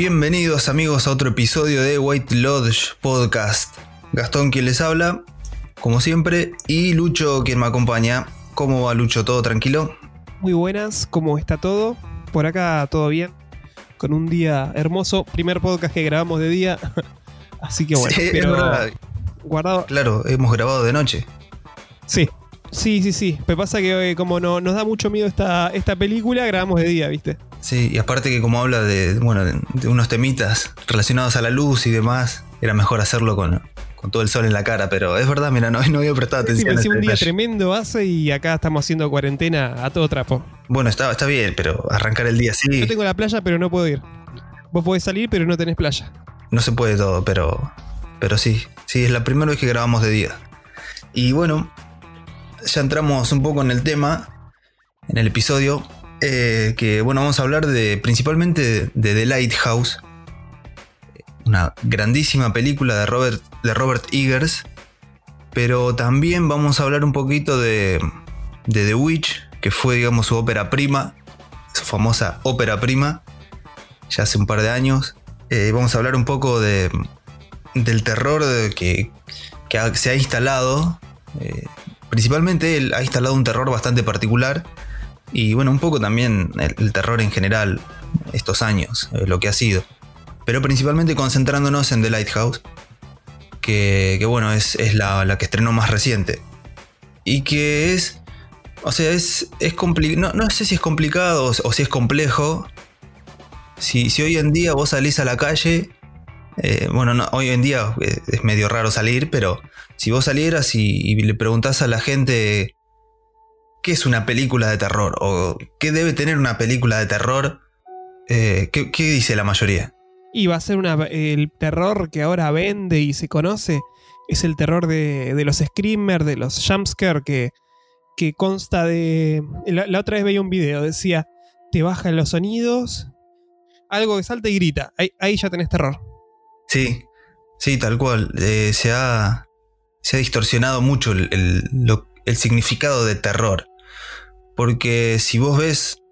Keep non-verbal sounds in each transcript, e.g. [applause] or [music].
Bienvenidos amigos a otro episodio de White Lodge Podcast. Gastón quien les habla, como siempre, y Lucho quien me acompaña. ¿Cómo va Lucho? ¿Todo tranquilo? Muy buenas, ¿cómo está todo? Por acá todo bien, con un día hermoso. Primer podcast que grabamos de día, [laughs] así que bueno, Sí, pero guardado. Claro, hemos grabado de noche. Sí, sí, sí, sí. Me pasa que eh, como no, nos da mucho miedo esta, esta película, grabamos de día, ¿viste? Sí, y aparte que como habla de, bueno, de, unos temitas relacionados a la luz y demás, era mejor hacerlo con, con todo el sol en la cara, pero es verdad, mira, no, [laughs] no había prestado Sí, atención. me a un día detalle. tremendo hace y acá estamos haciendo cuarentena a todo trapo. Bueno, está, está bien, pero arrancar el día así Yo tengo la playa, pero no puedo ir. Vos podés salir, pero no tenés playa. no se puede todo, pero, pero sí, sí, es la primera vez que grabamos de día. Y bueno, ya entramos un poco en el tema, en el episodio, eh, que bueno, vamos a hablar de principalmente de The Lighthouse, una grandísima película de Robert, de Robert Eggers, pero también vamos a hablar un poquito de, The Witch, que fue digamos su ópera prima, su famosa ópera prima, ya hace un par de años. Eh, vamos a hablar un poco de, del terror que, que se ha instalado. eh, principalmente él ha instalado un terror bastante particular. Y bueno, un poco también el, terror en general estos años, lo que ha sido. Pero principalmente concentrándonos en The Lighthouse, que, que bueno, es, es la, la que estrenó más reciente. Y que es, o sea, es, es no, no sé si es complicado o, si es complejo, si, si hoy en día vos salís a la calle, eh, bueno, no, hoy en día eh, es medio raro salir, pero si vos salieras y, y le preguntás a la gente qué es una película de terror o qué debe tener una película de terror, eh, ¿qué, qué dice la mayoría? Y va a ser una, el terror que ahora vende y se conoce. Es el terror de, de los screamers, de los jumpscare, que, que consta de. La, la otra vez veía un video, decía: te bajan los sonidos, algo que salta y grita. Ahí, ahí ya tenés terror. Sí, sí, tal cual. Eh, se, ha, se ha distorsionado mucho el, el- lo- el significado de terror. Porque si vos ves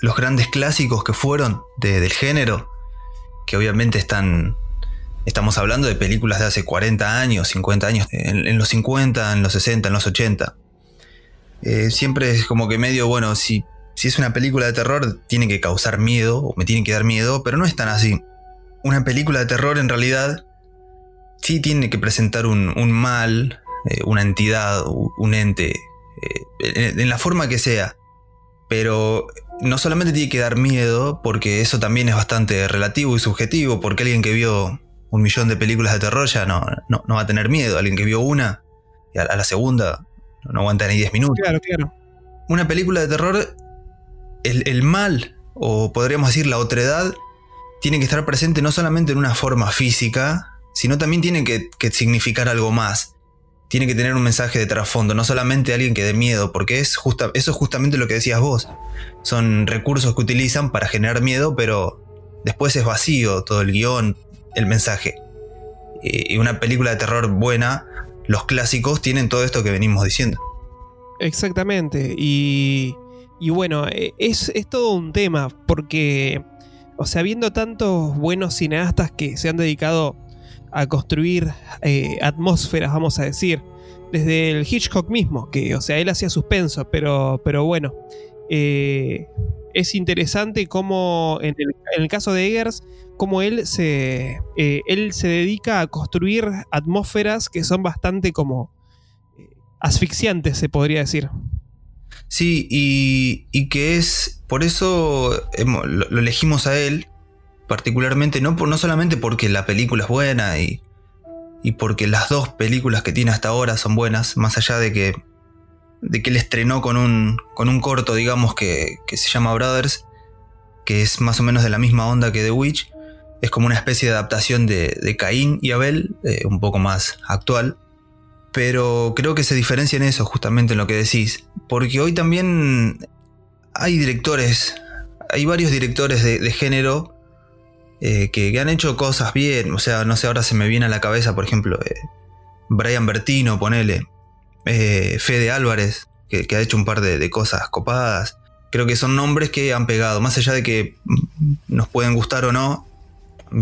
los grandes clásicos que fueron de- del género, que obviamente están... Estamos hablando de películas de hace 40 años, 50 años, en, los 50, en los 60, en los 80. Eh, siempre es como que medio, bueno, si, si es una película de terror, tiene que causar miedo, o me tiene que dar miedo, pero no es tan así una película de terror en realidad sí tiene que presentar un, mal, eh, una entidad, un ente, en, en la forma que sea. Pero no solamente tiene que dar miedo, porque eso también es bastante relativo y subjetivo, porque alguien que vio un millón de películas de terror ya no, no, no va a tener miedo. Alguien que vio una, y a, a la segunda no aguanta ni 10 minutos Claro, claro. una película de terror, el, el mal, o podríamos decir la otredad, tiene que estar presente no solamente en una forma física, sino también tiene que, que significar algo más. Tiene que tener un mensaje de trasfondo, no solamente alguien que dé miedo, porque es eso es justamente lo que decías vos. Son recursos que utilizan para generar miedo, pero después es vacío todo el guion, el mensaje. Y y una película de terror buena, los clásicos tienen todo esto que venimos diciendo. Exactamente. Y, y bueno, eh, es, es todo un tema, porque, o sea, viendo tantos buenos cineastas que se han dedicado a construir eh, atmósferas, vamos a decir, desde el Hitchcock mismo, que, o sea, él hacía suspenso, pero, pero bueno, eh, es interesante cómo, en el, en el caso de Eggers, cómo él se, eh, él se dedica a construir atmósferas que son bastante como asfixiantes, se podría decir. Sí, y, y que es, por eso lo elegimos a él, particularmente, no, por, no solamente porque la película es buena y, y porque las dos películas que tiene hasta ahora son buenas, más allá de que, de que él estrenó con un, con un corto, digamos, que, que se llama Brothers, que es más o menos de la misma onda que The Witch, es como una especie de adaptación de, Caín y Abel, eh, un poco más actual. Pero creo que se diferencia en eso, justamente en lo que decís. Porque hoy también hay directores, hay varios directores de género eh, que, han hecho cosas bien. O sea, no sé, ahora se me viene a la cabeza, por ejemplo, eh, Brian Bertino, ponele. eh, Fede Álvarez, que, ha hecho un par de, cosas copadas. Creo que son nombres que han pegado, más allá de que mm, nos pueden gustar o no,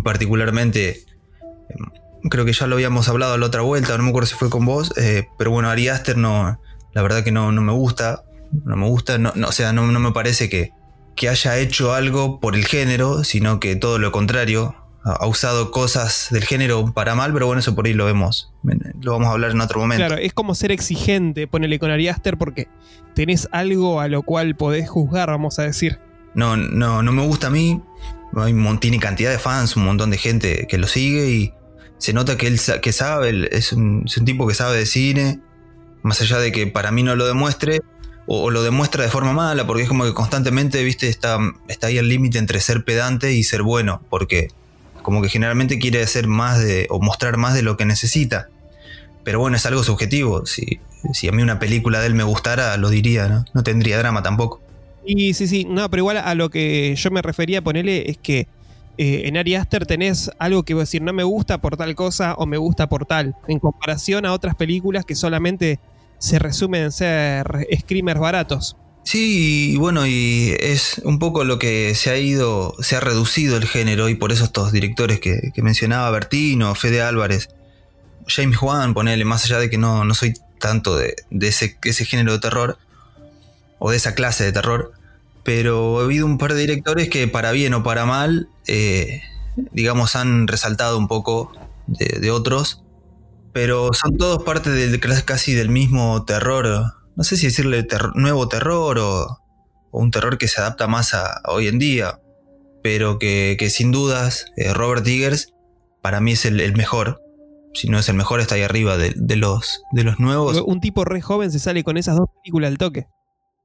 particularmente, em, creo que ya lo habíamos hablado la otra vuelta, no me acuerdo si fue con vos, pero bueno, Ari Aster no, la verdad que no, no me gusta, no me gusta, no, no, o sea, no, no me parece que, que haya hecho algo por el género, sino que todo lo contrario, ha usado cosas del género para mal, pero bueno, eso por ahí lo vemos. Lo vamos a hablar en otro momento. Claro, es como ser exigente, ponele con Ari Aster, porque tenés algo a lo cual podés juzgar, vamos a decir. No, no, no me gusta a mí. Hay un, tiene cantidad de fans, un montón de gente que lo sigue y se nota que él que sabe, es un, es un tipo que sabe de cine, más allá de que para mí no lo demuestre, o, lo demuestra de forma mala, porque es como que constantemente, viste, está, está ahí el límite entre ser pedante y ser bueno, porque como que generalmente quiere hacer más de, o mostrar más de lo que necesita. Pero bueno, es algo subjetivo. Si, si a mí una película de él me gustara, lo diría, ¿no? No tendría drama tampoco. Y sí, sí, no, pero igual a lo que yo me refería a ponerle es que eh, en Ari Aster tenés algo que decir, no me gusta por tal cosa o me gusta por tal, en comparación a otras películas que solamente se resumen en ser screamers baratos. Sí, y bueno, y es un poco lo que se ha ido, se ha reducido el género y por eso estos directores que, mencionaba, Bertino, Fede Álvarez, James Juan, ponele, más allá de que no, no soy tanto de, ese, ese, género de terror, o de esa clase de terror, pero he habido un par de directores que para bien o para mal, eh, digamos, han resaltado un poco de, otros, pero son todos parte del, casi del mismo terror no sé si decirle nuevo terror o, un terror que se adapta más a, hoy en día, pero que, sin dudas eh, Robert Eggers para mí es el, mejor. Si no es el mejor, está ahí arriba de, los, de los nuevos. Un tipo re joven se sale con esas dos películas al toque.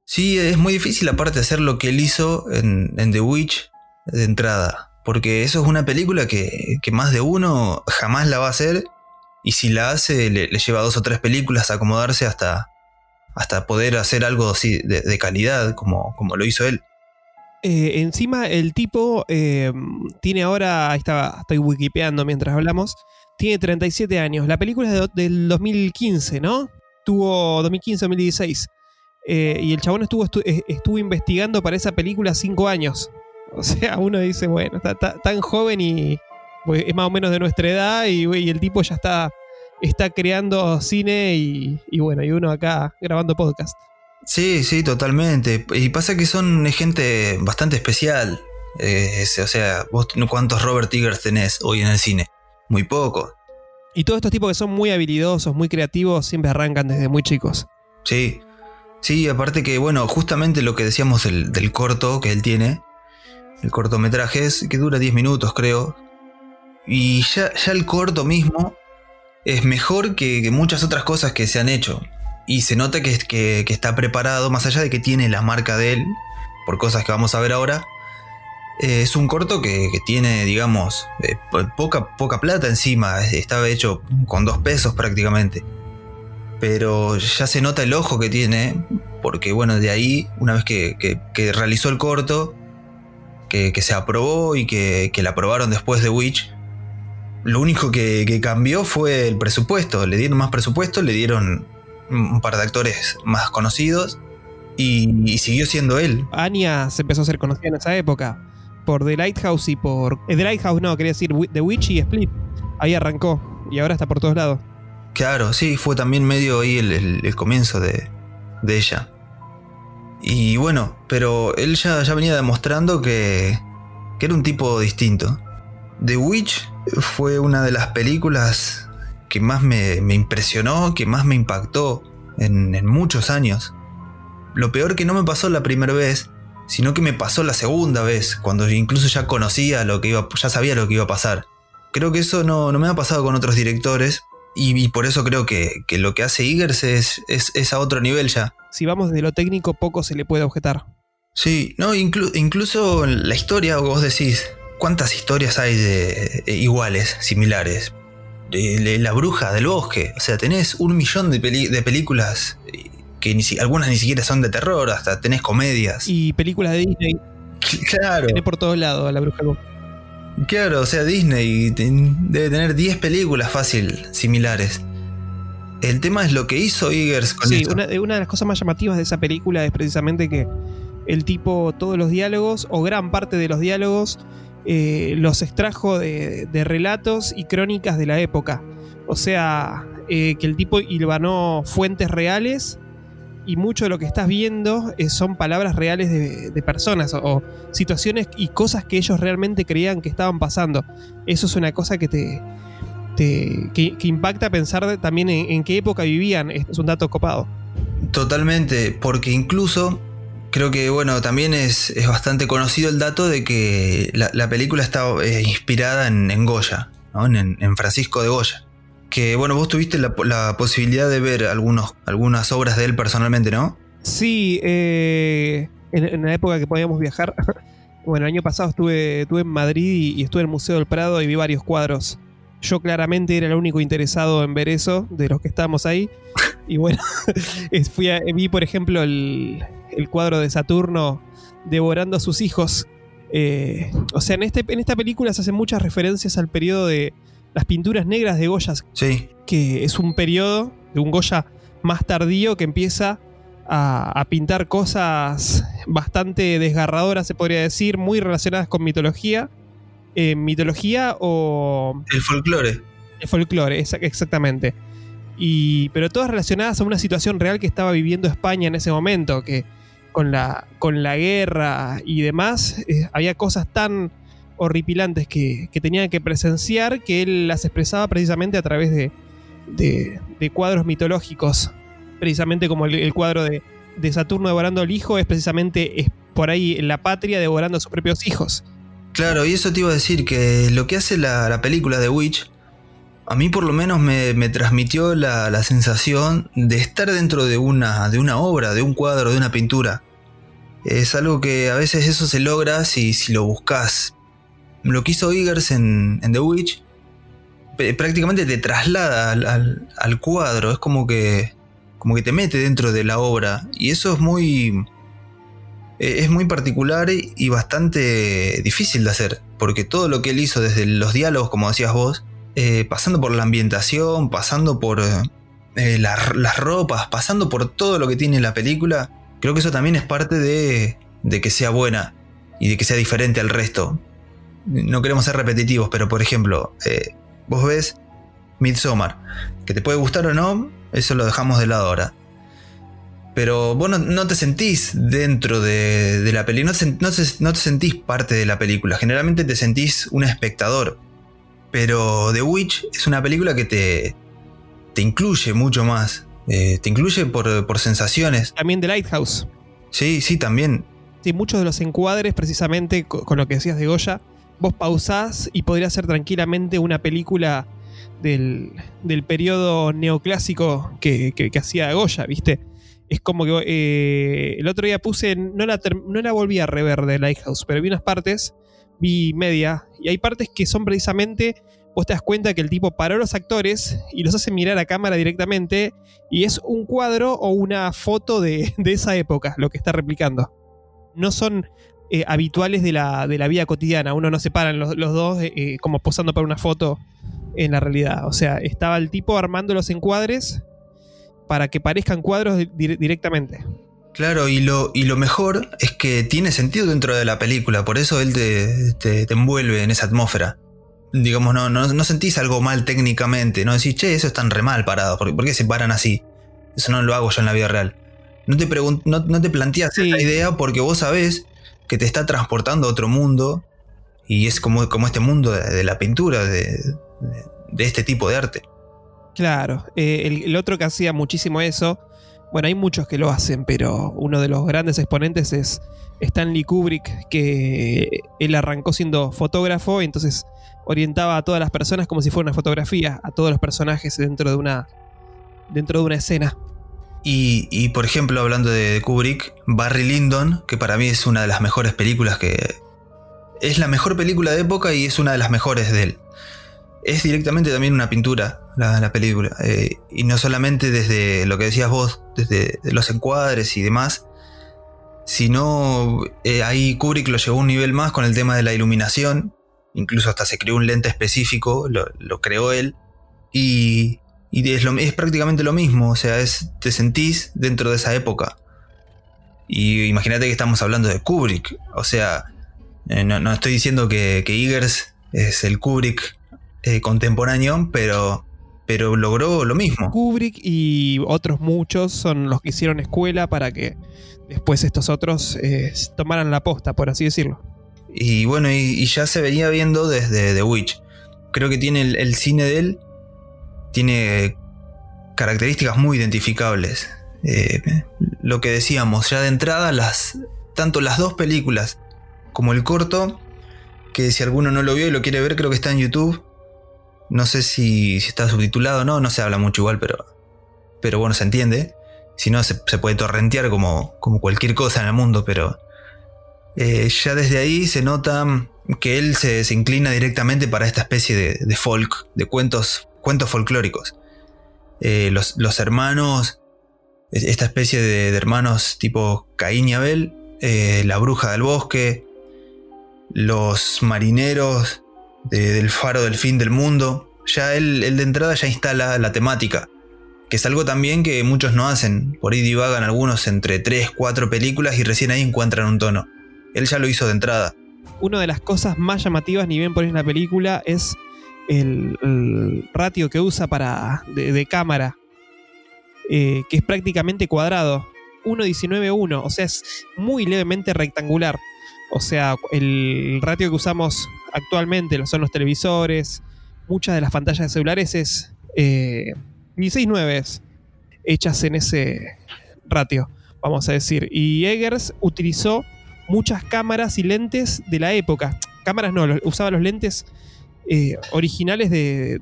Sí, es muy difícil aparte hacer lo que él hizo en, The Witch de entrada. Porque eso es una película que, más de uno jamás la va a hacer. Y si la hace, le, le lleva dos o tres películas a acomodarse hasta, hasta poder hacer algo así de, calidad como, como, lo hizo él. Eh, encima el tipo eh, tiene ahora, ahí está, estoy wikipeando mientras hablamos, tiene 37 años. La película es del 2015, ¿no? Tuvo 2015-2016. Eh, y el chabón estuvo, estuvo investigando para esa película 5 años. [laughs] O sea, uno dice, bueno, está, tan joven y pues, es más o menos de nuestra edad y, y el tipo ya está está creando cine y, bueno, y uno acá grabando podcast. Sí, sí, totalmente. Y pasa que son gente bastante especial. Eh, o sea, vos cuántos Robert Eggers tenés hoy en el cine. Muy poco. Y todos estos tipos que son muy habilidosos, muy creativos, siempre arrancan desde muy chicos. Sí. Sí, aparte que, bueno, justamente lo que decíamos del, corto que él tiene, el cortometraje es que dura 10 minutos, creo. Y ya, ya el corto mismo es mejor que, muchas otras cosas que se han hecho. Y se nota que, que, que, está preparado, más allá de que tiene la marca de él, por cosas que vamos a ver ahora. Eh, es un corto que, tiene, digamos, eh, poca, poca plata encima. Estaba hecho con dos pesos prácticamente. Pero ya se nota el ojo que tiene, porque bueno, de ahí, una vez que, realizó el corto, que, se aprobó y que, la aprobaron después de Witch, lo único que, cambió fue el presupuesto. Le dieron más presupuesto, le dieron un par de actores más conocidos y, siguió siendo él. Anya se empezó a ser conocida en esa época por The Lighthouse y por. Eh, The Lighthouse, no, quería decir The Witch y Split. Ahí arrancó y ahora está por todos lados. Claro, sí, fue también medio ahí el, comienzo de, ella. Y bueno, pero él ya, ya venía demostrando que, que era un tipo distinto. The Witch fue una de las películas que más me, impresionó, que más me impactó en, muchos años. Lo peor que no me pasó la primera vez, sino que me pasó la segunda vez, cuando incluso ya conocía lo que iba, ya sabía lo que iba a pasar. Creo que eso no, me ha pasado con otros directores, y, por eso creo que, lo que hace Eagers es, es, a otro nivel ya. Si vamos de lo técnico, poco se le puede objetar. Sí, no, incluso la historia, vos decís, ¿Cuántas historias hay de eh, iguales, similares? De, la bruja del bosque. O sea, tenés un millón de, películas eh, que ni algunas ni siquiera son de terror, hasta tenés comedias. Y películas de Disney. Claro. Tenés por todos lados a la bruja del bosque. Claro, o sea, Disney debe tener 10 películas fácil similares. El tema es lo que hizo Eggers con sí, Una, una de las cosas más llamativas de esa película es precisamente que el tipo, todos los diálogos, o gran parte de los diálogos, eh, los extrajo de, relatos y crónicas de la época. O sea, eh, que el tipo hilvanó fuentes reales y mucho de lo que estás viendo eh, son palabras reales de, personas o, situaciones y cosas que ellos realmente creían que estaban pasando. Eso es una cosa que te, que, impacta pensar también en, qué época vivían. Es un dato copado. Totalmente, porque incluso creo que bueno, también es, bastante conocido el dato de que la, película está eh, inspirada en, Goya, en, Francisco de Goya. Que bueno, vos tuviste la, posibilidad de ver algunos, algunas obras de él personalmente, ¿no? Sí, eh, en, la época que podíamos viajar. [laughs] bueno, el año pasado estuve, estuve en Madrid y, estuve en el Museo del Prado y vi varios cuadros. Yo claramente era el único interesado en ver eso, de los que estábamos ahí. Y bueno, [laughs] fui vi por ejemplo el, cuadro de Saturno devorando a sus hijos. Eh, o sea, en, este, en esta película se hacen muchas referencias al periodo de, las pinturas negras de Goya. Sí. Que es un periodo de un Goya más tardío que empieza a, pintar cosas bastante desgarradoras, se podría decir, muy relacionadas con mitología. Eh, mitología o. El folclore. El folclore, exactamente. Y, pero todas relacionadas a una situación real que estaba viviendo España en ese momento, que con la, con la guerra y demás, eh, había cosas tan horripilantes que, que, tenían que presenciar, que él las expresaba precisamente a través de, de, cuadros mitológicos. Precisamente como el, cuadro de, de, Saturno devorando al hijo es precisamente es por ahí la patria devorando a sus propios hijos. Claro, y eso te iba a decir que lo que hace la, película de Witch, a mí por lo menos me, transmitió la, la, sensación de estar dentro de una, de una obra, de un cuadro, de una pintura. Es algo que a veces eso se logra si, si lo buscas lo que hizo Eggers en, The Witch prácticamente te traslada al, cuadro, es como que, como que te mete dentro de la obra y eso es muy, e, es muy particular y bastante difícil de hacer, porque todo lo que él hizo desde los diálogos, como decías vos, eh, pasando por la ambientación, pasando por eh, las ropas, pasando por todo lo que tiene la película, creo que eso también es parte de, que sea buena y de que sea diferente al resto no queremos ser repetitivos, pero por ejemplo, eh, vos ves Midsommar, que te puede gustar o no, eso lo dejamos de lado ahora. Pero vos no, te sentís dentro de, la película, no, te sentís parte de la película, generalmente te sentís un espectador. Pero The Witch es una película que te, te incluye mucho más, eh, te incluye por, por sensaciones. También The Lighthouse. Sí, sí, también. Sí, muchos de los encuadres, precisamente con lo que decías de Goya, vos pausás y podría ser tranquilamente una película del, del periodo neoclásico que, hacía Goya, ¿viste? Es como que eh, el otro día puse, no la, no la volví a rever de Lighthouse, pero vi unas partes, vi media, y hay partes que son precisamente, vos te das cuenta que el tipo paró a los actores y los hace mirar a cámara directamente, y es un cuadro o una foto de, [laughs] de esa época lo que está replicando. No son eh, habituales de la, de la, vida cotidiana. Uno no se paran los, dos eh, eh, como posando para una foto en la realidad. O sea, estaba el tipo armando los encuadres para que parezcan cuadros directamente. Claro, y lo, y lo mejor es que tiene sentido dentro de la película, por eso él te, envuelve en esa atmósfera. Digamos, no, no, sentís algo mal técnicamente, no decís, che, eso están re mal parados, ¿por, qué se paran así? Eso no lo hago yo en la vida real. No te, no, te planteas esa idea porque vos sabés que te está transportando a otro mundo y es como, como este mundo de, la pintura, de, este tipo de arte. Claro, eh, el, otro que hacía muchísimo eso, bueno, hay muchos que lo hacen, pero uno de los grandes exponentes es Stanley Kubrick, que él arrancó siendo fotógrafo y entonces orientaba a todas las personas como si fuera una fotografía, a todos los personajes dentro de una, dentro de una escena. Y, por ejemplo, hablando de Kubrick, Barry Lyndon, que para mí es una de las mejores películas que... Es la mejor película de época y es una de las mejores de él. Es directamente también una pintura la, película. Eh, y no solamente desde lo que decías vos, desde los encuadres y demás, sino eh, ahí Kubrick lo llevó a un nivel más con el tema de la iluminación. Incluso hasta se creó un lente específico, lo, creó él. Y, y es, prácticamente lo mismo, o sea, te sentís dentro de esa época. Y imagínate que estamos hablando de Kubrick, o sea, Eh, no, estoy diciendo que, que es el Kubrick eh, contemporáneo, pero, pero logró lo mismo. Kubrick y otros muchos son los que hicieron escuela para que después estos otros eh, tomaran la posta, por así decirlo. Y bueno, y, ya se venía viendo desde The Witch. Creo que tiene el, cine de él, tiene características muy identificables. Eh, lo que decíamos, ya de entrada, las, tanto las dos películas como el corto, que si alguno no lo vio y lo quiere ver, creo que está en YouTube. No sé si, está subtitulado o no, no se habla mucho igual, pero, pero bueno, se entiende. Si no, se, puede torrentear como, como cualquier cosa en el mundo, pero eh, ya desde ahí se nota que él se, inclina directamente para esta especie de, folk, de cuentos, cuentos folclóricos. Eh, los, hermanos, esta especie de, hermanos tipo Caín y Abel, eh, la bruja del bosque, los marineros del faro del fin del mundo. Ya él, de entrada ya instala la temática, que es algo también que muchos no hacen. Por ahí divagan algunos entre 3, 4 películas y recién ahí encuentran un tono. Él ya lo hizo de entrada. Una de las cosas más llamativas, ni bien pones la película, es el, ratio que usa para de, cámara, eh, que es prácticamente cuadrado. 1.19.1, o sea, es muy levemente rectangular. O sea, el ratio que usamos actualmente son los televisores, muchas de las pantallas de celulares es eh, 16.9 hechas en ese ratio, vamos a decir. Y Eggers utilizó muchas cámaras y lentes de la época. Cámaras no, usaba los lentes eh, originales de,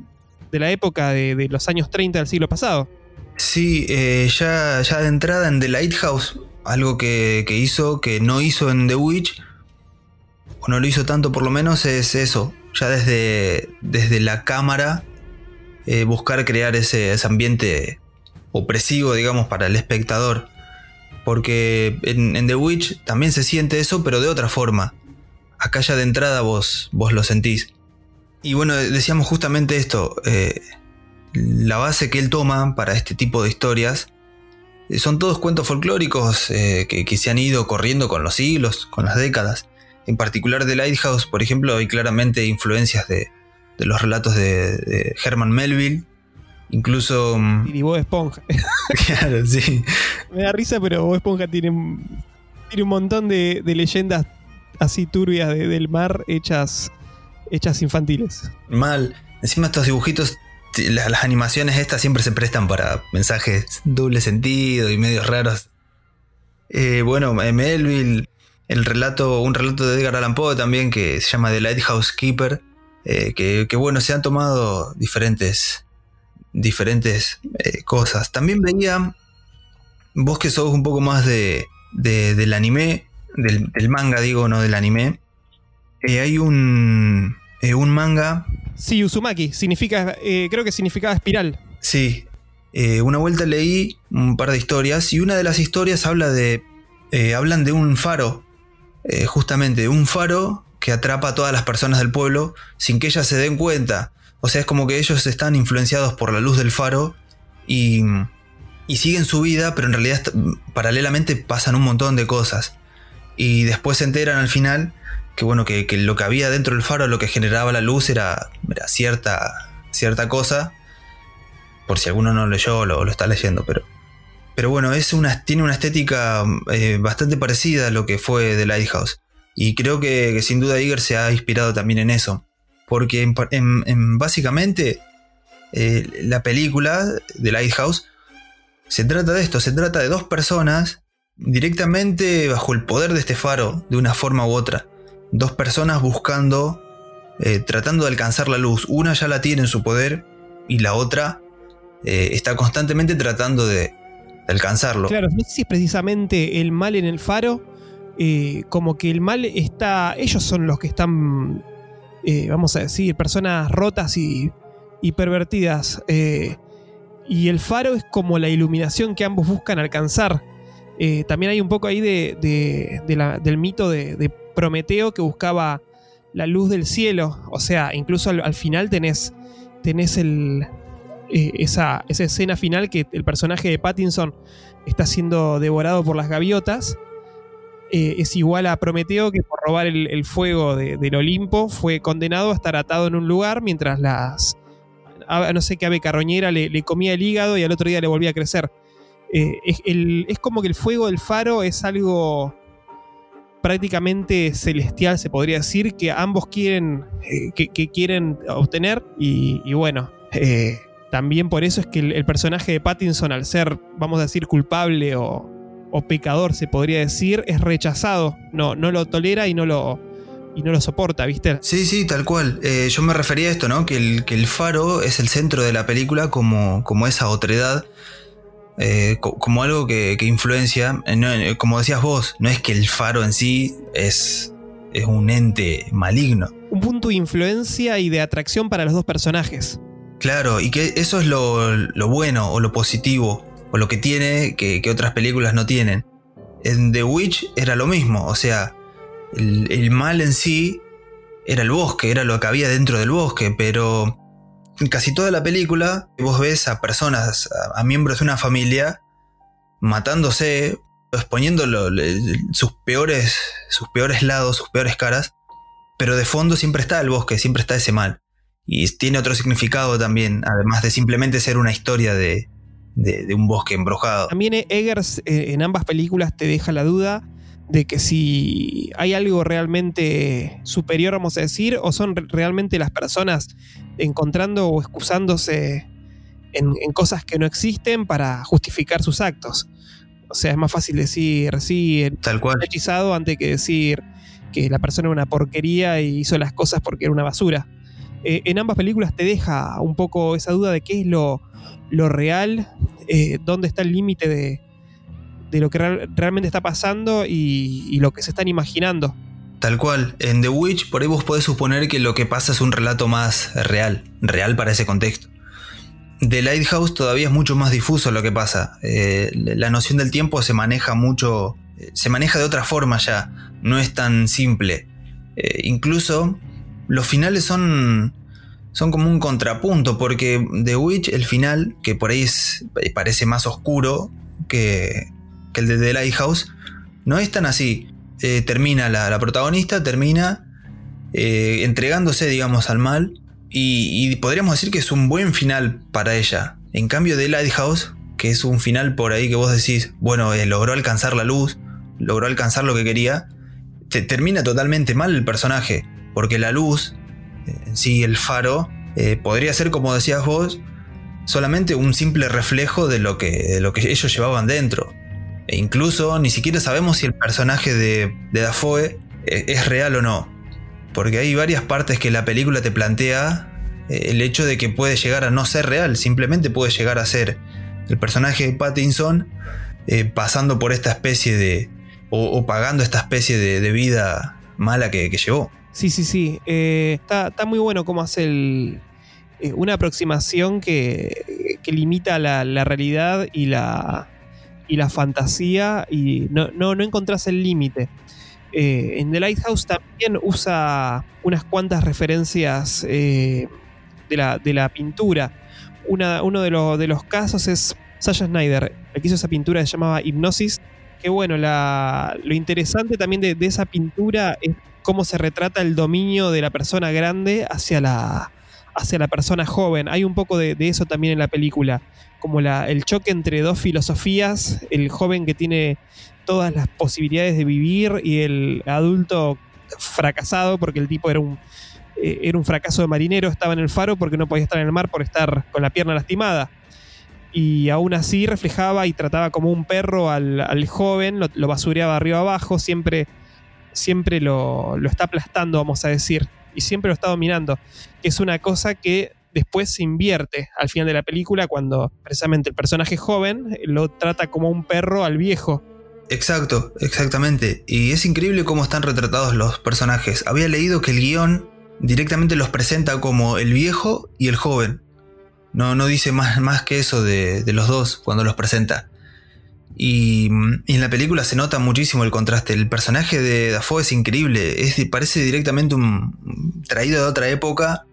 la época de, los años 30 del siglo pasado. Sí, eh, ya, ya de entrada en The Lighthouse, algo que, hizo, que no hizo en The Witch, no lo hizo tanto por lo menos, es eso. Ya desde, desde la cámara, eh, buscar crear ese, ambiente opresivo, digamos, para el espectador. Porque en, The Witch también se siente eso, pero de otra forma. Acá ya de entrada vos, vos lo sentís. Y bueno, decíamos justamente esto. Eh, la base que él toma para este tipo de historias eh, son todos cuentos folclóricos que, se han ido corriendo con los siglos, con las décadas. En particular de Lighthouse, por ejemplo, hay claramente influencias de, los relatos de, de Herman Melville, Incluso. Mm, y Bob Esponja. [laughs] claro, sí. Me da risa, pero Bob Esponja tiene, tiene un montón de, leyendas así turbias del mar hechas, hechas infantiles. Mal. Encima estos dibujitos, las, animaciones estas siempre se prestan para mensajes doble sentido y medios raros. Eh, bueno, Melville, el relato, un relato de Edgar Allan Poe también que se llama The Lighthouse Keeper, eh, que, que, bueno, se han tomado diferentes diferentes eh, cosas. También veía, vos que sos un poco más de, del anime, del, manga digo, no del anime, eh, hay un, un manga... Sí, Uzumaki, significa, creo que significaba espiral. Sí, una vuelta leí un par de historias y una de las historias habla de... hablan de un faro, justamente, un faro que atrapa a todas las personas del pueblo sin que ellas se den cuenta. O sea, es como que ellos están influenciados por la luz del faro y, siguen su vida, pero en realidad paralelamente pasan un montón de cosas. Y después se enteran al final que bueno, que, lo que había dentro del faro, lo que generaba la luz era, cierta, cierta cosa. Por si alguno no leyó o lo, lo está leyendo, pero. Pero bueno, es una, tiene una estética eh, bastante parecida a lo que fue The Lighthouse. Y creo que, sin duda Iger se ha inspirado también en eso. Porque en, básicamente eh, la película de Lighthouse se trata de esto, se trata de dos personas directamente bajo el poder de este faro, de una forma u otra. Dos personas buscando, eh, tratando de alcanzar la luz. Una ya la tiene en su poder y la otra está constantemente tratando de, alcanzarlo. Claro, no sé si es precisamente el mal en el faro, como que el mal está, ellos son los que están eh, vamos a decir, personas rotas y, pervertidas. Eh, y el faro es como la iluminación que ambos buscan alcanzar. Eh, también hay un poco ahí de, del mito de, Prometeo que buscaba la luz del cielo. O sea, incluso al, final tenés, tenés el, esa, esa, escena final que el personaje de Pattinson está siendo devorado por las gaviotas. eh, es igual a Prometeo que por robar el, fuego del Olimpo fue condenado a estar atado en un lugar mientras las, no sé qué ave carroñera le, comía el hígado y al otro día le volvía a crecer. Eh, es, como que el fuego del faro es algo prácticamente celestial, se podría decir, que ambos quieren, eh, que, quieren obtener. Y, bueno, eh, también por eso es que el, personaje de Pattinson, al ser, vamos a decir, culpable o, pecador, se podría decir, es rechazado. No, no lo tolera y no lo, y no lo soporta, ¿viste? Sí, sí, tal cual. Eh, yo me refería a esto, ¿no? Que el, que el faro es el centro de la película como, como esa otredad, eh, como algo que, influencia. Eh, como decías vos, no es que el faro en sí es, es un ente maligno. Un punto de influencia y de atracción para los dos personajes. Claro, y que eso es lo, bueno o lo positivo, o lo que tiene que, que otras películas no tienen. En The Witch era lo mismo, o sea, el, mal en sí era el bosque, era lo que había dentro del bosque, pero en casi toda la película vos ves a personas, a, miembros de una familia, matándose, exponiendo sus, peores, sus peores lados, sus peores caras, pero de fondo siempre está el bosque, siempre está ese mal. Y tiene otro significado también, además de simplemente ser una historia de, de un bosque embrujado. También Eggers eh, en ambas películas te deja la duda de que si hay algo realmente superior, vamos a decir, o son realmente las personas encontrando o excusándose en, cosas que no existen para justificar sus actos. O sea, es más fácil decir, sí, tal cual. hechizado antes que decir que la persona era una porquería y hizo las cosas porque era una basura. Eh, en ambas películas te deja un poco esa duda de qué es lo, real, eh, dónde está el límite de, de lo que realmente está pasando y, lo que se están imaginando. Tal cual, en The Witch por ahí vos podés suponer que lo que pasa es un relato más real, real para ese contexto. The Lighthouse todavía es mucho más difuso lo que pasa. Eh, la noción del tiempo se maneja mucho, se maneja de otra forma ya, no es tan simple. Incluso los finales son, son como un contrapunto, porque The Witch, el final, que por ahí parece más oscuro que, el de The Lighthouse, no es tan así. Eh, termina la, protagonista, termina eh, entregándose, digamos, al mal. Y, podríamos decir que es un buen final para ella. En cambio, The Lighthouse, que es un final por ahí que vos decís, bueno, eh, logró alcanzar la luz, logró alcanzar lo que quería, te, termina totalmente mal el personaje. Porque la luz, en sí, el faro, podría ser, como decías vos, solamente un simple reflejo de lo que, de lo que ellos llevaban dentro. E incluso ni siquiera sabemos si el personaje de, Dafoe eh, es real o no. Porque hay varias partes que la película te plantea eh, el hecho de que puede llegar a no ser real, simplemente puede llegar a ser el personaje de Pattinson eh, pasando por esta especie de. o, pagando esta especie de, vida mala que, llevó. Sí, sí, sí. está, muy bueno cómo hace una aproximación que, limita la realidad y la, y la fantasía y no, no, no encontrás el límite. Eh, en The Lighthouse también usa unas cuantas referencias eh, de, la, de, la, pintura. Una, uno de, de, los casos es Sasha Snyder, el que hizo esa pintura se llamaba Hipnosis. Que bueno, la, lo interesante también de, de, esa pintura es cómo se retrata el dominio de la persona grande hacia la, hacia la persona joven. Hay un poco de, eso también en la película como el choque entre dos filosofías, el joven que tiene todas las posibilidades de vivir y el adulto fracasado porque el tipo era un, eh, era un fracaso de marinero, estaba en el faro porque no podía estar en el mar por estar con la pierna lastimada. Y aún así reflejaba y trataba como un perro al, joven, lo, basureaba arriba abajo, siempre, siempre lo, lo está aplastando, vamos a decir, y siempre lo está dominando, que es una cosa que después se invierte al final de la película cuando precisamente el personaje joven lo trata como un perro al viejo. Exacto, exactamente. Y es increíble cómo están retratados los personajes. Había leído que el guion directamente los presenta como el viejo y el joven. No, no dice más, más que eso de, los dos cuando los presenta. Y, en la película se nota muchísimo el contraste. El personaje de Dafoe es increíble. Es, parece directamente un traído de otra época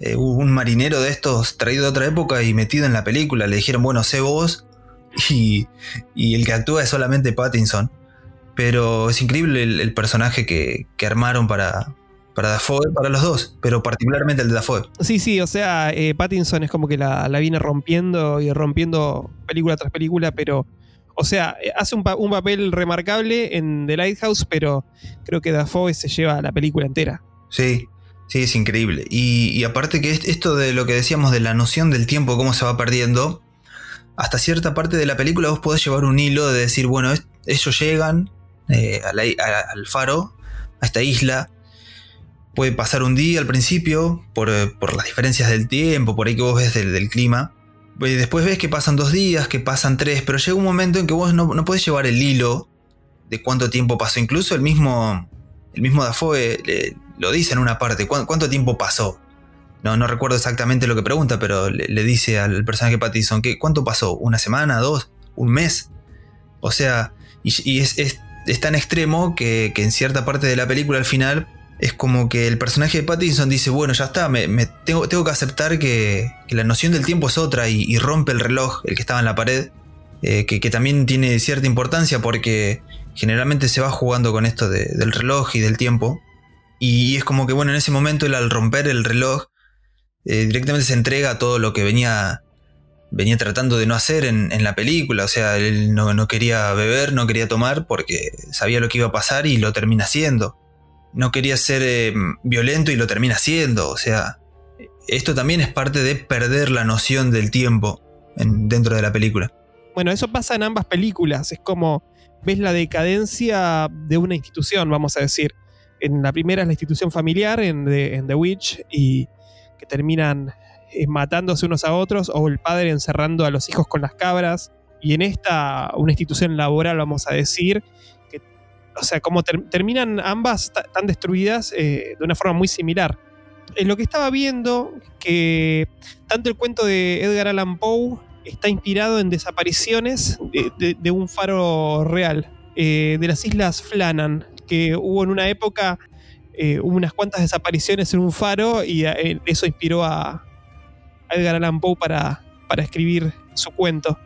eh, un marinero de estos traído de otra época y metido en la película. Le dijeron, bueno, sé vos. [laughs] Y, el que actúa es solamente Pattinson. Pero es increíble el, personaje que, armaron para, para Dafoe, para los dos, pero particularmente el de Dafoe. Sí, sí, o sea, eh, Pattinson es como que la, viene rompiendo y rompiendo película tras película, pero, o sea, eh, hace un, papel remarcable en The Lighthouse, pero creo que Dafoe se lleva la película entera. Sí, sí, es increíble. Y, y aparte que esto de lo que decíamos de la noción del tiempo, cómo se va perdiendo, hasta cierta parte de la película vos podés llevar un hilo de decir, bueno, ellos llegan eh, al faro, a esta isla. Puede pasar un día al principio, por, eh, las diferencias del tiempo, por ahí que vos ves del, clima. Después ves que pasan dos días, que pasan tres, pero llega un momento en que vos no, no podés llevar el hilo de cuánto tiempo pasó. Incluso el mismo, el mismo Dafoe lo dice en una parte, ¿cuánto, tiempo pasó? No, no recuerdo exactamente lo que pregunta, pero le, dice al personaje Pattinson que ¿cuánto pasó? ¿Una semana? ¿Dos? ¿Un mes? O sea, y, es, es, tan extremo que, en cierta parte de la película al final es como que el personaje de Pattinson dice, bueno, ya está, me, tengo, tengo, que aceptar que, la noción del tiempo es otra y, rompe el reloj, el que estaba en la pared, eh, que, también tiene cierta importancia porque generalmente se va jugando con esto del reloj y del tiempo. Y es como que, bueno, en ese momento él al romper el reloj, eh, directamente se entrega a todo lo que venía, venía tratando de no hacer en, la película. O sea, él no, quería beber, no quería tomar porque sabía lo que iba a pasar y lo termina haciendo. No quería ser eh, violento y lo termina haciendo. O sea, esto también es parte de perder la noción del tiempo dentro de la película. Bueno, eso pasa en ambas películas. Es como ves la decadencia de una institución, vamos a decir. En la primera es la institución familiar, en en The Witch, y que terminan eh, matándose unos a otros o el padre encerrando a los hijos con las cabras. Y en esta, una institución laboral, vamos a decir, o sea, como terminan ambas tan destruidas eh, de una forma muy similar. En lo que estaba viendo, que tanto el cuento de Edgar Allan Poe está inspirado en desapariciones de, un faro real, eh, de las islas Flannan, que hubo en una época eh, hubo unas cuantas desapariciones en un faro y eso inspiró a, Edgar Allan Poe para, para escribir su cuento.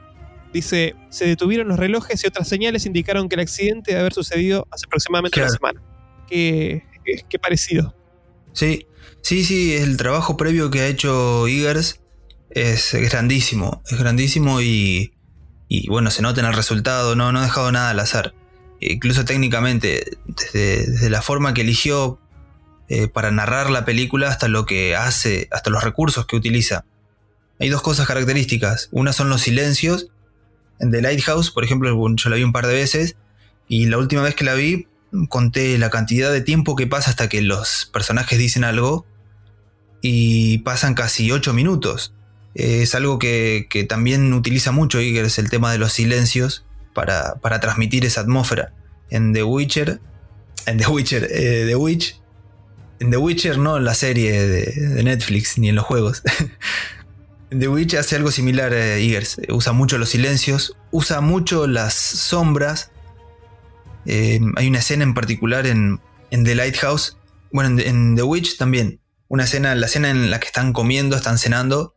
Dice, se detuvieron los relojes y otras señales indicaron que el accidente debe haber sucedido hace aproximadamente una semana. Qué, parecido. Sí, sí, sí, el trabajo previo que ha hecho Eagers es grandísimo, es grandísimo y, y bueno, se nota en el resultado, no, no ha dejado nada al azar incluso técnicamente, desde, la forma que eligió eh, para narrar la película hasta lo que hace, hasta los recursos que utiliza. Hay dos cosas características. Una son los silencios. En The Lighthouse, por ejemplo, yo la vi un par de veces y la última vez que la vi conté la cantidad de tiempo que pasa hasta que los personajes dicen algo y pasan casi 8 minutos. es algo que, que, también utiliza mucho es el tema de los silencios para, transmitir esa atmósfera. En The Witcher, en The Witcher, eh, The Witch, en The Witcher no en la serie de, Netflix ni en los juegos. [laughs] The Witch hace algo similar a eh, Eagers, usa mucho los silencios, usa mucho las sombras. Eh, hay una escena en particular en, The Lighthouse, bueno, en, en The Witch también. Una escena, la escena en la que están comiendo, están cenando,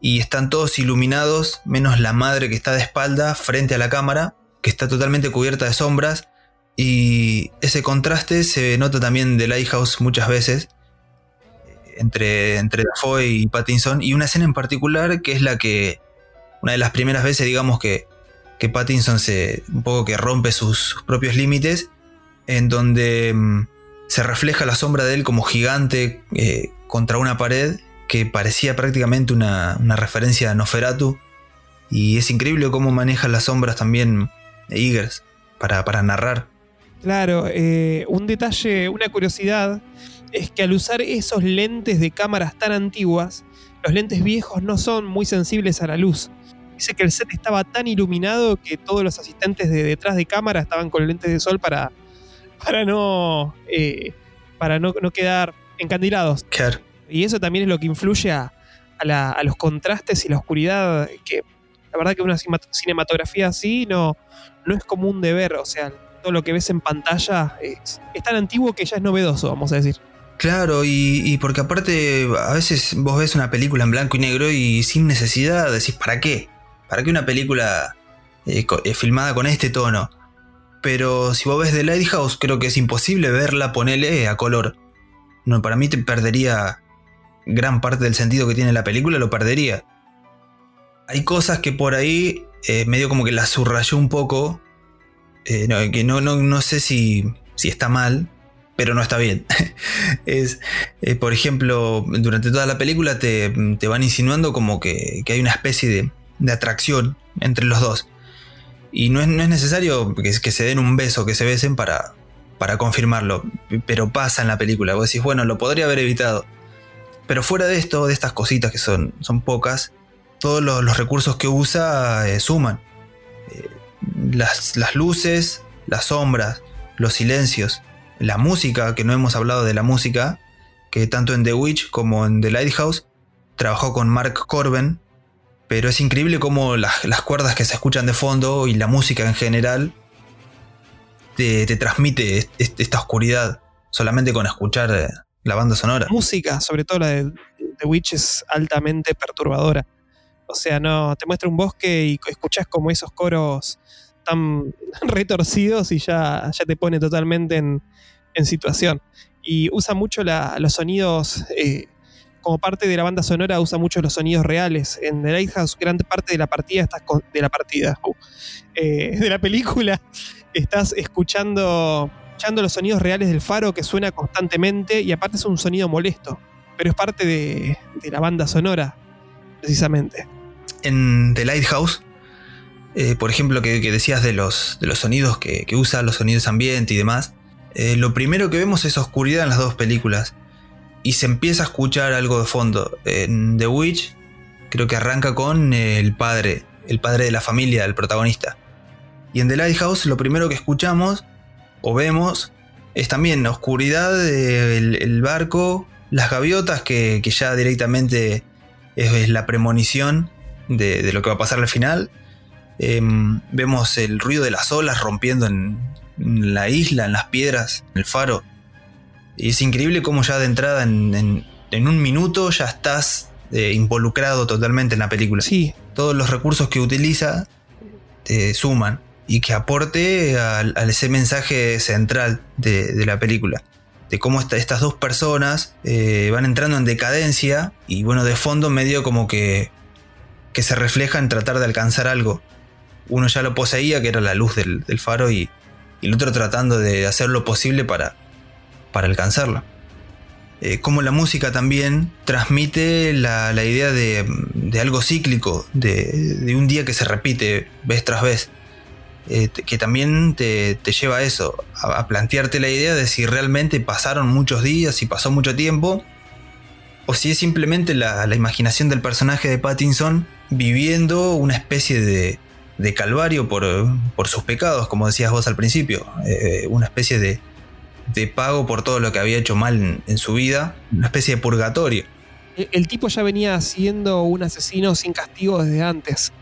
y están todos iluminados, menos la madre que está de espalda frente a la cámara, que está totalmente cubierta de sombras. Y ese contraste se nota también de Lighthouse muchas veces, entre, entre y Pattinson. Y una escena en particular que es la que, una de las primeras veces, digamos, que, que Pattinson se, un poco que rompe sus, propios límites, en donde mm, se refleja la sombra de él como gigante eh, contra una pared que parecía prácticamente una, referencia a Noferatu. Y es increíble cómo maneja las sombras también Eagers para, para narrar. Claro, eh, un detalle, una curiosidad, es que al usar esos lentes de cámaras tan antiguas, los lentes viejos no son muy sensibles a la luz. Dice que el set estaba tan iluminado que todos los asistentes de detrás de cámara estaban con lentes de sol para, para no, eh, para no, no quedar encandilados. Claro. Y eso también es lo que influye a, los contrastes y la oscuridad, que la verdad que una cinematografía así no, no es común de ver, o sea, todo lo que ves en pantalla es, tan antiguo que ya es novedoso, vamos a decir. Claro, y, porque aparte a veces vos ves una película en blanco y negro y sin necesidad decís, ¿para qué? ¿Para qué una película eh, eh, filmada con este tono? Pero si vos ves The Lighthouse, creo que es imposible verla, ponerle a color. No, para mí te perdería gran parte del sentido que tiene la película, lo perdería. Hay cosas que por ahí eh, medio como que la subrayó un poco. Eh, que no, no, no sé si, si está mal, pero no está bien. [laughs] es, eh, por ejemplo, durante toda la película te, van insinuando como que, hay una especie de, de, atracción entre los dos. Y no es, no es necesario que, que, se den un beso, que se besen para, para confirmarlo, pero pasa en la película. Vos decís, bueno, lo podría haber evitado. Pero fuera de esto, de estas cositas que son, son pocas, todos los, recursos que usa eh, suman. Eh, las, las, luces, las sombras, los silencios, la música, que no hemos hablado de la música, que tanto en The Witch como en The Lighthouse trabajó con Mark Corben, pero es increíble cómo las, las cuerdas que se escuchan de fondo y la música en general te, te transmite esta oscuridad solamente con escuchar eh, la banda sonora. música, sobre todo la de The Witch, es altamente perturbadora. O sea, no, te muestra un bosque y escuchas como esos coros tan [laughs] retorcidos y ya, ya te pone totalmente en, situación. Y usa mucho los sonidos, eh, como parte de la banda sonora, usa mucho los sonidos reales. En The Lighthouse, gran parte de la partida estás de la partida, uh, eh, de la película, estás escuchando, los sonidos reales del faro que suena constantemente y aparte es un sonido molesto, pero es parte de, la banda sonora, precisamente en The Lighthouse, eh, por ejemplo, que, decías de los, de los sonidos que, usa, los sonidos ambiente y demás, eh, lo primero que vemos es oscuridad en las dos películas. Y se empieza a escuchar algo de fondo. En The Witch, creo que arranca con el padre, el padre de la familia, el protagonista. Y en The Lighthouse, lo primero que escuchamos o vemos es también oscuridad, el, barco, las gaviotas, que, ya directamente es la premonición de, lo que va a pasar al final. Em, vemos el ruido de las olas rompiendo en, la isla, en las piedras, en el faro. Y es increíble cómo ya de entrada en, un minuto ya estás eh, involucrado totalmente en la película. Sí. Todos los recursos que utiliza te suman y que aporte a, ese mensaje central de, la película. De cómo estas dos personas eh, van entrando en decadencia y bueno, de fondo medio como que que se refleja en tratar de alcanzar algo. Uno ya lo poseía, que era la luz del, faro, y, el otro tratando de hacer lo posible para, para alcanzarlo. Eh, como la música también transmite la, idea de, algo cíclico, de, un día que se repite vez tras vez, eh, que también te, lleva a eso, a, plantearte la idea de si realmente pasaron muchos días, si pasó mucho tiempo, o si es simplemente la, la imaginación del personaje de Pattinson viviendo una especie de, calvario por, sus pecados, como decías vos al principio, eh, una especie de, pago por todo lo que había hecho mal en, su vida, una especie de purgatorio. El, tipo ya venía siendo un asesino sin castigo desde antes.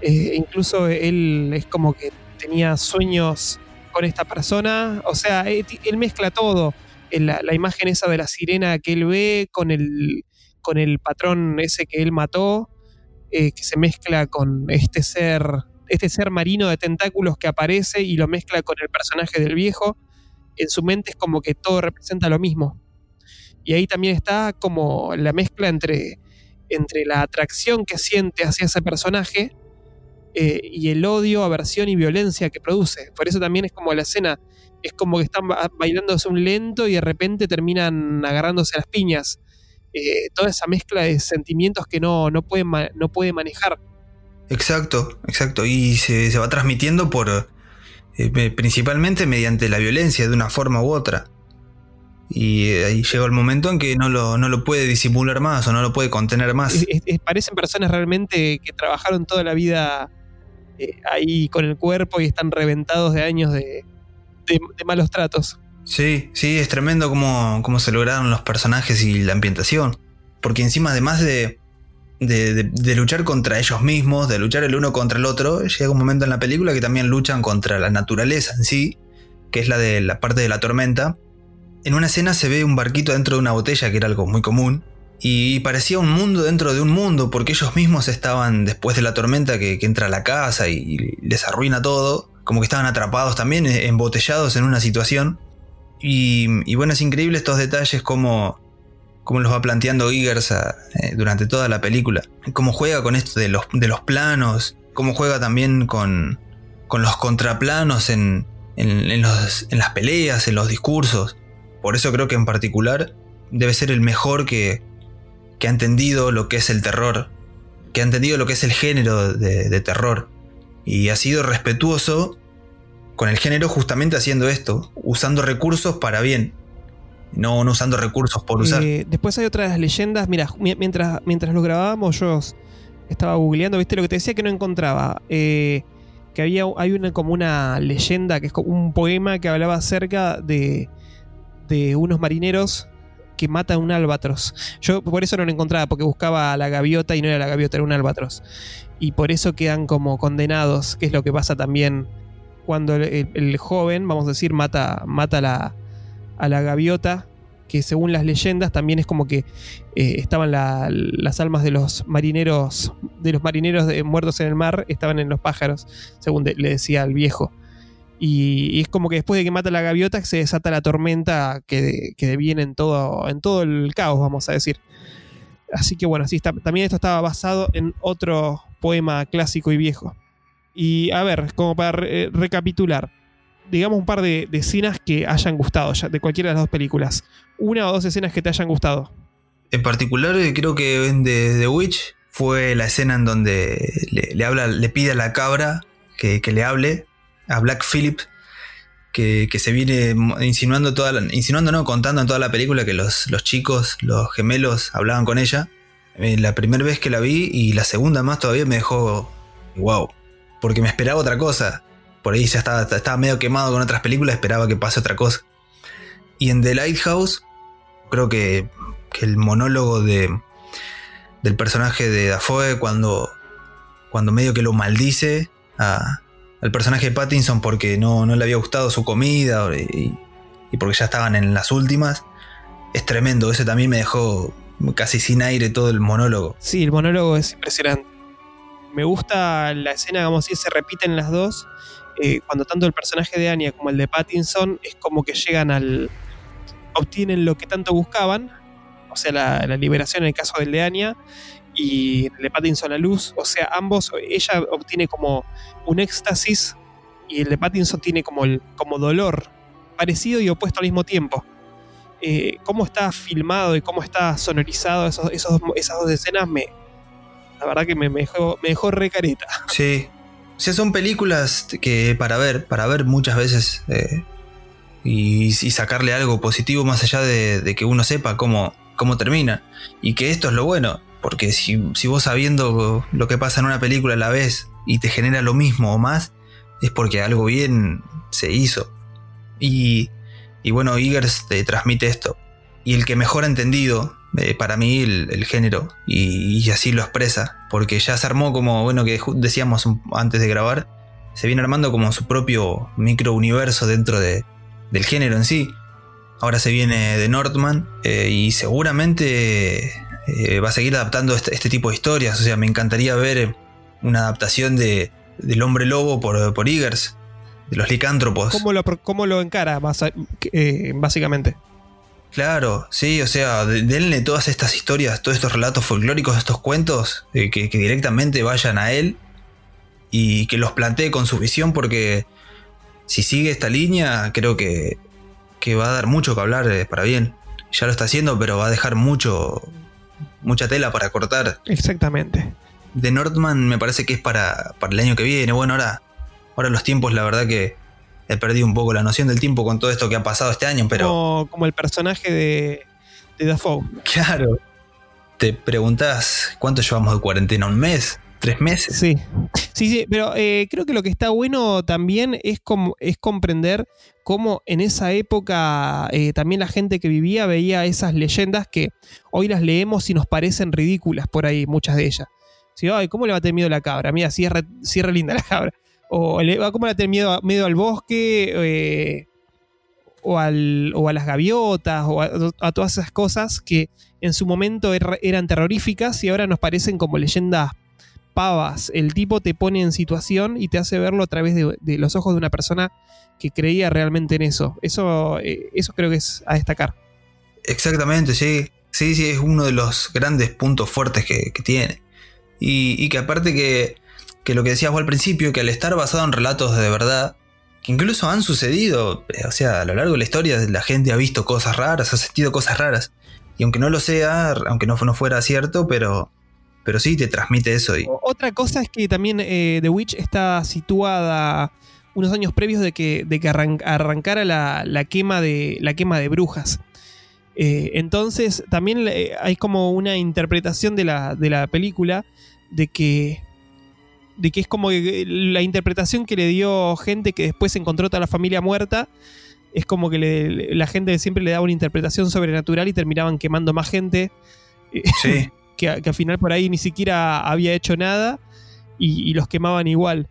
Eh, incluso él es como que tenía sueños con esta persona, o sea, eh, él, mezcla todo. La, la, imagen esa de la sirena que él ve con el, con el patrón ese que él mató, eh, que se mezcla con este ser, este ser marino de tentáculos que aparece y lo mezcla con el personaje del viejo, en su mente es como que todo representa lo mismo. Y ahí también está como la mezcla entre, entre la atracción que siente hacia ese personaje eh, y el odio, aversión y violencia que produce. Por eso también es como la escena, es como que están bailándose un lento y de repente terminan agarrándose las piñas. Eh, toda esa mezcla de sentimientos que no, no, puede, no puede manejar. Exacto, exacto. Y se, va transmitiendo por eh, principalmente mediante la violencia de una forma u otra. Y eh, ahí llega el momento en que no lo, no lo puede disimular más o no lo puede contener más. parecen personas realmente que trabajaron toda la vida ahí con el cuerpo y están reventados de años de malos tratos. Sí, sí, es tremendo cómo, cómo se lograron los personajes y la ambientación. Porque encima, además de, de, luchar contra ellos mismos, de luchar el uno contra el otro, llega un momento en la película que también luchan contra la naturaleza en sí, que es la de la parte de la tormenta. En una escena se ve un barquito dentro de una botella, que era algo muy común, y parecía un mundo dentro de un mundo, porque ellos mismos estaban después de la tormenta que, entra a la casa y les arruina todo como que estaban atrapados también, eh, embotellados en una situación. Y, bueno, es increíble estos detalles como, como los va planteando Eagers eh, durante toda la película. Cómo juega con esto de los, de los planos, cómo juega también con, con los contraplanos en, en, las peleas, en los discursos. Por eso creo que en particular debe ser el mejor que, que ha entendido lo que es el terror, que ha entendido lo que es el género de, terror. Y ha sido respetuoso con el género justamente haciendo esto, usando recursos para bien. No, no usando recursos por usar. Eh, después hay otras leyendas. Mira, mientras, mientras lo grabábamos, yo estaba googleando, ¿viste? Lo que te decía que no encontraba. Eh, que había hay una como una leyenda, que es como un poema que hablaba acerca de, de unos marineros que matan un albatros. Yo por eso no lo encontraba, porque buscaba a la gaviota y no era la gaviota, era un albatros. Y por eso quedan como condenados, que es lo que pasa también cuando el, joven, vamos a decir, mata, mata la, a la gaviota que según las leyendas también es como que eh, estaban las almas de los marineros, de los marineros muertos en el mar, estaban en los pájaros, según le decía al viejo. Y, es como que después de que mata la gaviota se desata la tormenta que, que viene en todo, en todo el caos, vamos a decir. Así que bueno, sí, también esto estaba basado en otro poema clásico y viejo. Y a ver, como para recapitular, digamos, un par de, escenas que hayan gustado ya, de cualquiera de las dos películas. Una o dos escenas que te hayan gustado. En particular, eh, creo que de The Witch fue la escena en donde le, habla, le pide a la cabra que, le hable, a Black Phillip, que, se viene insinuando toda insinuando, no, contando en toda la película que los, los chicos, los gemelos, hablaban con ella. Eh, la primera vez que la vi y la segunda más todavía me dejó wow, porque me esperaba otra cosa por ahí ya estaba, estaba medio quemado con otras películas, esperaba que pase otra cosa. Y en The Lighthouse, creo que, el monólogo de, del personaje de Dafoe cuando, cuando medio que lo maldice al personaje de Pattinson porque no, le había gustado su comida y, y, porque ya estaban en las últimas, es tremendo. Ese también me dejó casi sin aire todo el monólogo. Sí, el monólogo es impresionante. Me gusta la escena, como si se repiten las dos eh, cuando tanto el personaje de Anya como el de Pattinson es como que llegan al. obtienen lo que tanto buscaban, o sea, la, liberación en el caso del de Anya, y el de Pattinson la luz, o sea, ambos, ella obtiene como un éxtasis y el de Pattinson tiene como, el, como dolor, parecido y opuesto al mismo tiempo. Eh, cómo está filmado y cómo está sonorizado esos, esos, esas dos escenas, me, la verdad que me, me, dejó, me re careta. [laughs] Sí, o sea, son películas que para ver, para ver muchas veces eh, y, sacarle algo positivo más allá de, que uno sepa cómo, cómo termina. Y que esto es lo bueno, porque si, vos sabiendo lo que pasa en una película a la vez y te genera lo mismo o más, es porque algo bien se hizo. Y, y bueno, Eagers te transmite esto. Y el que mejor ha entendido eh, para mí el, género y, así lo expresa, porque ya se armó como, bueno, que decíamos antes de grabar, se viene armando como su propio micro universo dentro de, del género en sí. Ahora se viene de Northman eh, y seguramente eh, va a seguir adaptando este, este, tipo de historias, o sea, me encantaría ver una adaptación de, del hombre lobo por, por Eagers, de los licántropos. ¿Cómo lo, cómo lo encara básicamente? Claro, sí, o sea, denle todas estas historias, todos estos relatos folclóricos, estos cuentos, eh, que, directamente vayan a él y que los plantee con su visión, porque si sigue esta línea, creo que, que va a dar mucho que hablar eh, para bien. Ya lo está haciendo, pero va a dejar mucho, mucha tela para cortar. Exactamente. De Nordman me parece que es para, para el año que viene. Bueno, ahora, ahora los tiempos, la verdad que he perdido un poco la noción del tiempo con todo esto que ha pasado este año, pero... Como, el personaje de, de Dafoe. Claro. Te preguntas cuánto llevamos de cuarentena, un mes, tres meses. Sí, sí, sí, pero eh, creo que lo que está bueno también es, como, es comprender cómo en esa época eh, también la gente que vivía veía esas leyendas que hoy las leemos y nos parecen ridículas por ahí, muchas de ellas. Sí, ay, ¿cómo le va a tener miedo la cabra? Mira, sí es re linda la cabra o le va como a tener miedo, miedo al bosque, eh, o, al, o a las gaviotas, o a, todas esas cosas que en su momento er, eran terroríficas y ahora nos parecen como leyendas pavas. El tipo te pone en situación y te hace verlo a través de, los ojos de una persona que creía realmente en eso. Eso, eh, eso creo que es a destacar. Exactamente, sí. Sí, sí, es uno de los grandes puntos fuertes que, que tiene. Y, y, que aparte que, que lo que decías vos al principio, que al estar basado en relatos de verdad, que incluso han sucedido, o sea, a lo largo de la historia la gente ha visto cosas raras, ha sentido cosas raras. Y aunque no lo sea, aunque no, no fuera cierto, pero, pero sí te transmite eso. Otra cosa es que también eh, The Witch está situada unos años previos de que, de que arran arrancara la, la, quema de, la quema de brujas. Eh, entonces también hay como una interpretación de la, de la película de que de que es como la interpretación que le dio gente que después encontró toda la familia muerta. Es como que le, la gente siempre le daba una interpretación sobrenatural y terminaban quemando más gente. Sí. [laughs] que, que, al final por ahí ni siquiera había hecho nada y, y los quemaban igual.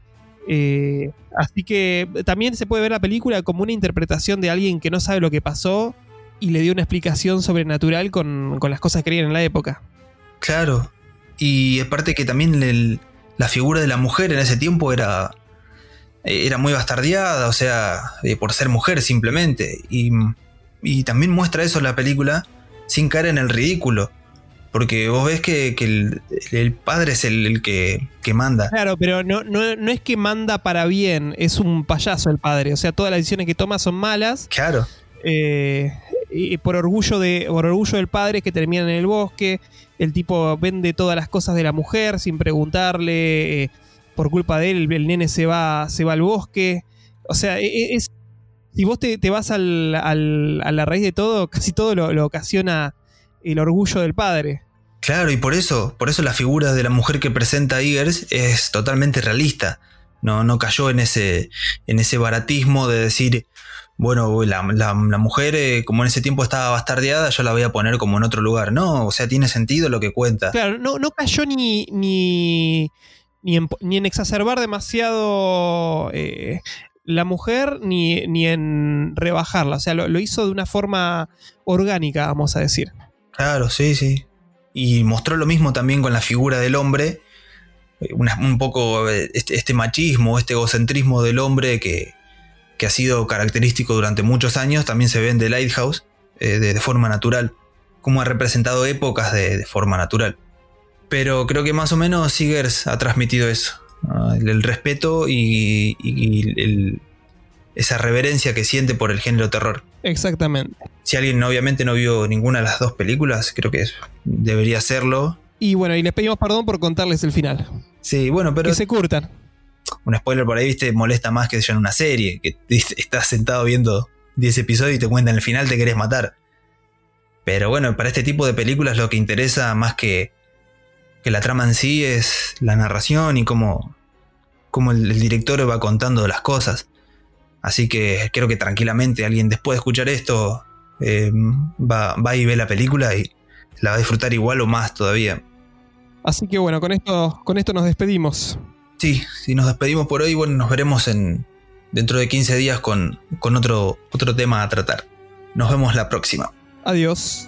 Eh, así que también se puede ver la película como una interpretación de alguien que no sabe lo que pasó y le dio una explicación sobrenatural con, con las cosas que creían en la época. Claro. Y aparte que también el, la figura de la mujer en ese tiempo era, era muy bastardeada, o sea, eh, por ser mujer simplemente. Y, y, también muestra eso la película sin caer en el ridículo. Porque vos ves que, que el, el, padre es el, el que, que, manda. Claro, pero no, no, no, es que manda para bien, es un payaso el padre. O sea, todas las decisiones que toma son malas. Claro. Eh, y por orgullo, de, por orgullo del padre que termina en el bosque. El tipo vende todas las cosas de la mujer sin preguntarle. Eh, por culpa de él, el nene se va, se va al bosque. O sea, es, si vos te, te vas al, a la raíz de todo, casi todo lo, lo ocasiona el orgullo del padre. Claro, y por eso, por eso la figura de la mujer que presenta Eagers es totalmente realista. No, no cayó en ese, en ese baratismo de decir, bueno, la, la, la mujer, eh, como en ese tiempo estaba bastardeada, yo la voy a poner como en otro lugar. No, o sea, tiene sentido lo que cuenta. Claro, no, no cayó ni, ni, ni, en, ni en exacerbar demasiado eh, la mujer, ni, ni en rebajarla. O sea, lo, lo hizo de una forma orgánica, vamos a decir. Claro, sí, sí y mostró lo mismo también con la figura del hombre, una, un poco este, este, machismo, este egocentrismo del hombre que, que, ha sido característico durante muchos años, también se ve en The Lighthouse eh, de, de, forma natural, como ha representado épocas de, de, forma natural. Pero creo que más o menos Seegers ha transmitido eso, ¿no? el, el, respeto y, y el, esa reverencia que siente por el género terror. Exactamente. Si alguien obviamente no vio ninguna de las dos películas, creo que debería hacerlo. Y bueno, y les pedimos perdón por contarles el final. Sí, bueno, pero. Que se curtan. Un spoiler por ahí, viste, molesta más que en una serie. Que estás sentado viendo 10 episodios y te cuentan el final, te querés matar. Pero bueno, para este tipo de películas lo que interesa más que, que la trama en sí es la narración y cómo, cómo el, el director va contando las cosas. Así que creo que tranquilamente alguien después de escuchar esto eh, va, va y ve la película y la va a disfrutar igual o más todavía. Así que bueno, con esto, con esto nos despedimos. Sí, si nos despedimos por hoy, bueno, nos veremos en dentro de 15 días con, con otro, otro tema a tratar. Nos vemos la próxima. Adiós.